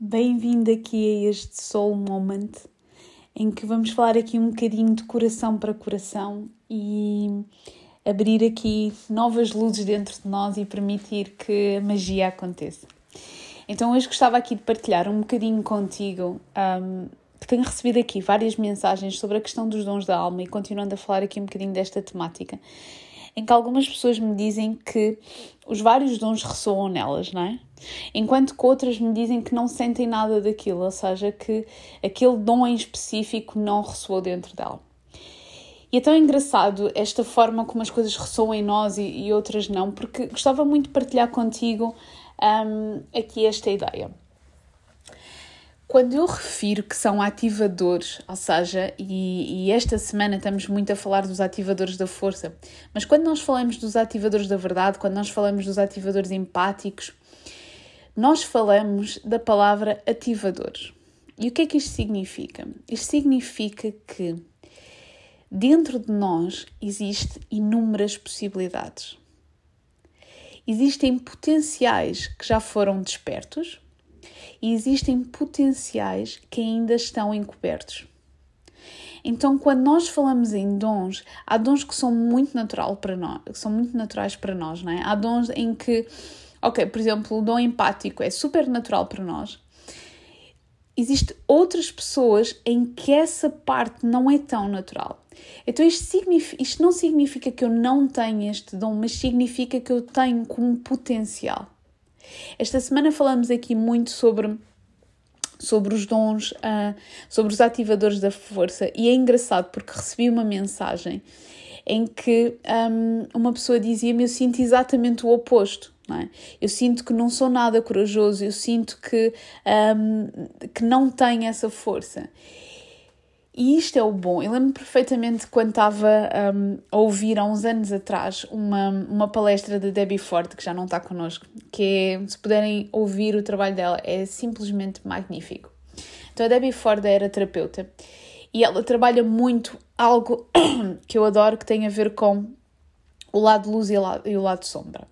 Bem-vindo aqui a este Soul Moment em que vamos falar aqui um bocadinho de coração para coração e abrir aqui novas luzes dentro de nós e permitir que a magia aconteça. Então hoje gostava aqui de partilhar um bocadinho contigo um, que tenho recebido aqui várias mensagens sobre a questão dos dons da alma e continuando a falar aqui um bocadinho desta temática em que algumas pessoas me dizem que os vários dons ressoam nelas, não é? Enquanto que outras me dizem que não sentem nada daquilo, ou seja, que aquele dom em específico não ressoou dentro dela. E é tão engraçado esta forma como as coisas ressoam em nós e, e outras não, porque gostava muito de partilhar contigo um, aqui esta ideia. Quando eu refiro que são ativadores, ou seja, e, e, esta semana estamos muito a falar dos ativadores da força, mas quando nós falamos dos ativadores da verdade, quando nós falamos dos ativadores empáticos, nós falamos da palavra ativadores. E o que é que isto significa? Isto significa que dentro de nós existe inúmeras possibilidades. Existem potenciais que já foram despertos e existem potenciais que ainda estão encobertos. Então, quando nós falamos em dons, há dons que são muito natural para nós, que são muito naturais para nós, não é? Há dons em que, ok, por exemplo, o dom empático é super natural para nós. Existem outras pessoas em que essa parte não é tão natural. Então, isto, isto não significa que eu não tenho este dom, mas significa que eu tenho como potencial. Esta semana falamos aqui muito sobre sobre os dons, uh, sobre os ativadores da força, e é engraçado porque recebi uma mensagem em que um, uma pessoa dizia-me: Eu sinto exatamente o oposto. É? Eu sinto que não sou nada corajoso, eu sinto que, um, que não tenho essa força. E isto é o bom. Eu lembro perfeitamente quando estava um, a ouvir há uns anos atrás uma, uma palestra da Debbie Ford, que já não está connosco, que é, se puderem ouvir o trabalho dela, é simplesmente magnífico. Então a Debbie Ford era terapeuta e ela trabalha muito algo que eu adoro que tem a ver com o lado luz e o lado, e o lado sombra.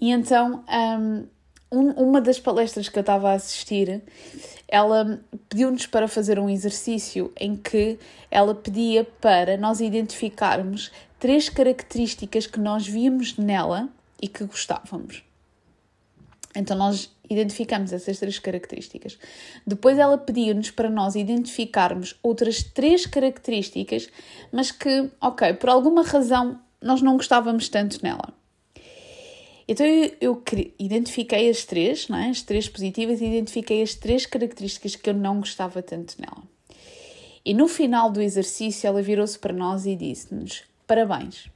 E então um, um, uma das palestras que eu estava a assistir, ela pediu-nos para fazer um exercício em que ela pedia para nós identificarmos três características que nós víamos nela e que gostávamos. Então nós identificamos essas três características. Depois ela pediu-nos para nós identificarmos outras três características, mas que, ok, por alguma razão nós não gostávamos tanto nela. Então eu, eu identifiquei as três, não é? as três positivas, e identifiquei as três características que eu não gostava tanto nela. E no final do exercício ela virou-se para nós e disse-nos: Parabéns!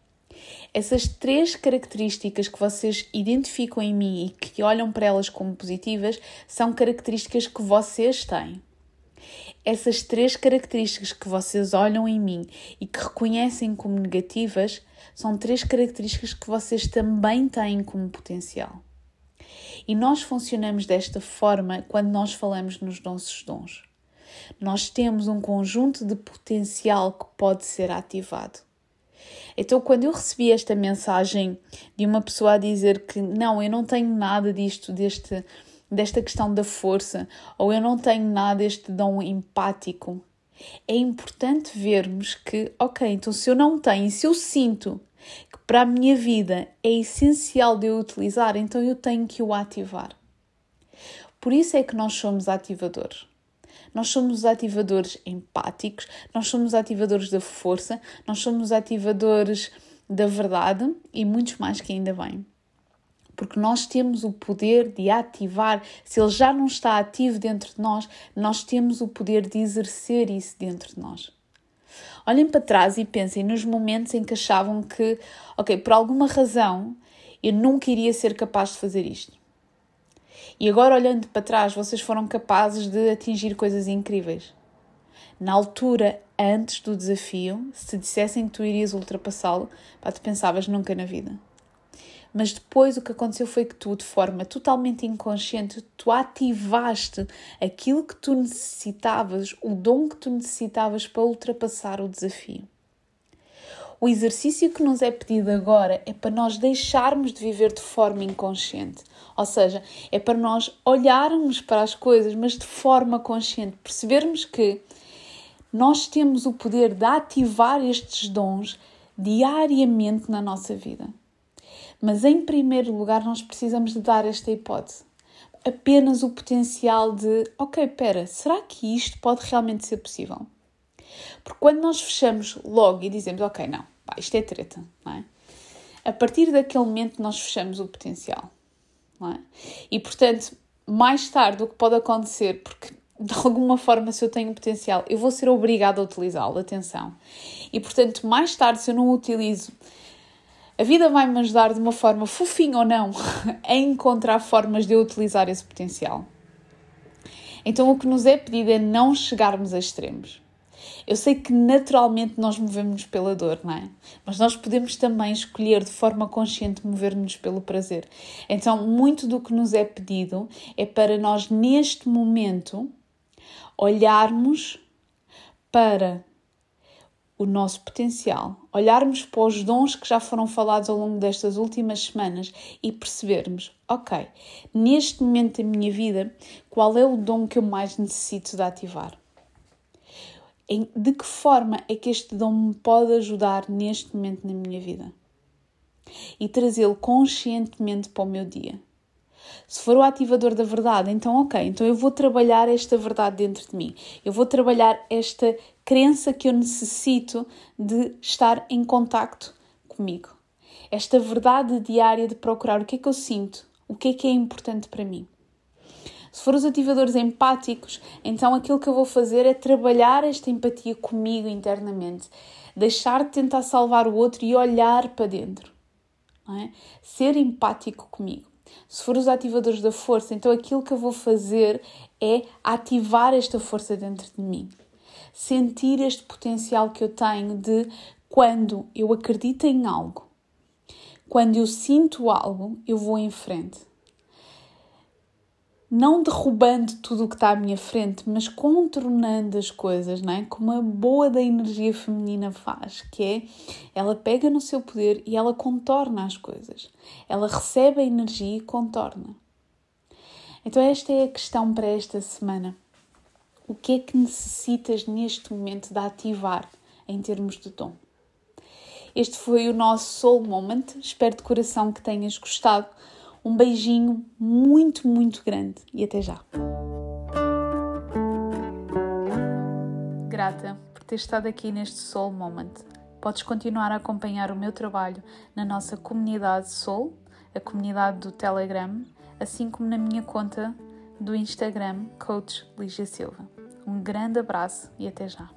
Essas três características que vocês identificam em mim e que olham para elas como positivas são características que vocês têm. Essas três características que vocês olham em mim e que reconhecem como negativas são três características que vocês também têm como potencial. E nós funcionamos desta forma quando nós falamos nos nossos dons. Nós temos um conjunto de potencial que pode ser ativado. Então, quando eu recebi esta mensagem de uma pessoa a dizer que não, eu não tenho nada disto, deste, desta questão da força, ou eu não tenho nada deste dom empático, é importante vermos que, ok, então se eu não tenho, se eu sinto que para a minha vida é essencial de eu utilizar, então eu tenho que o ativar. Por isso é que nós somos ativadores. Nós somos os ativadores empáticos, nós somos ativadores da força, nós somos ativadores da verdade e muitos mais que ainda vêm. Porque nós temos o poder de ativar, se ele já não está ativo dentro de nós, nós temos o poder de exercer isso dentro de nós. Olhem para trás e pensem nos momentos em que achavam que, ok, por alguma razão eu nunca iria ser capaz de fazer isto. E agora, olhando para trás, vocês foram capazes de atingir coisas incríveis. Na altura, antes do desafio, se dissessem que tu irias ultrapassá-lo, tu pensavas nunca na vida. Mas depois o que aconteceu foi que tu, de forma totalmente inconsciente, tu ativaste aquilo que tu necessitavas, o dom que tu necessitavas para ultrapassar o desafio. O exercício que nos é pedido agora é para nós deixarmos de viver de forma inconsciente. Ou seja, é para nós olharmos para as coisas, mas de forma consciente, percebermos que nós temos o poder de ativar estes dons diariamente na nossa vida. Mas em primeiro lugar, nós precisamos de dar esta hipótese. Apenas o potencial de, ok, pera, será que isto pode realmente ser possível? Porque quando nós fechamos logo e dizemos, ok, não, pá, isto é treta, não é? A partir daquele momento nós fechamos o potencial, não é? E portanto, mais tarde o que pode acontecer, porque de alguma forma, se eu tenho potencial, eu vou ser obrigada a utilizá-lo, atenção. E portanto, mais tarde, se eu não o utilizo, a vida vai me ajudar de uma forma fofinha ou não a encontrar formas de eu utilizar esse potencial. Então, o que nos é pedido é não chegarmos a extremos. Eu sei que naturalmente nós movemos pela dor, não é? Mas nós podemos também escolher de forma consciente mover-nos pelo prazer. Então, muito do que nos é pedido é para nós, neste momento, olharmos para o nosso potencial, olharmos para os dons que já foram falados ao longo destas últimas semanas e percebermos, ok, neste momento da minha vida, qual é o dom que eu mais necessito de ativar? de que forma é que este dom me pode ajudar neste momento na minha vida? E trazê-lo conscientemente para o meu dia. Se for o ativador da verdade, então ok, então eu vou trabalhar esta verdade dentro de mim. Eu vou trabalhar esta crença que eu necessito de estar em contacto comigo. Esta verdade diária de procurar o que é que eu sinto, o que é que é importante para mim. Se for os ativadores empáticos, então aquilo que eu vou fazer é trabalhar esta empatia comigo internamente, deixar de tentar salvar o outro e olhar para dentro. É? Ser empático comigo. Se for os ativadores da força, então aquilo que eu vou fazer é ativar esta força dentro de mim. Sentir este potencial que eu tenho de quando eu acredito em algo, quando eu sinto algo, eu vou em frente não derrubando tudo o que está à minha frente, mas contornando as coisas, não é? Como a boa da energia feminina faz, que é ela pega no seu poder e ela contorna as coisas. Ela recebe a energia e contorna. Então, esta é a questão para esta semana. O que é que necessitas neste momento de ativar em termos de dom? Este foi o nosso Soul Moment. Espero de coração que tenhas gostado. Um beijinho muito, muito grande e até já. Grata por ter estado aqui neste Soul Moment. Podes continuar a acompanhar o meu trabalho na nossa comunidade Soul, a comunidade do Telegram, assim como na minha conta do Instagram, Coach Lígia Silva. Um grande abraço e até já.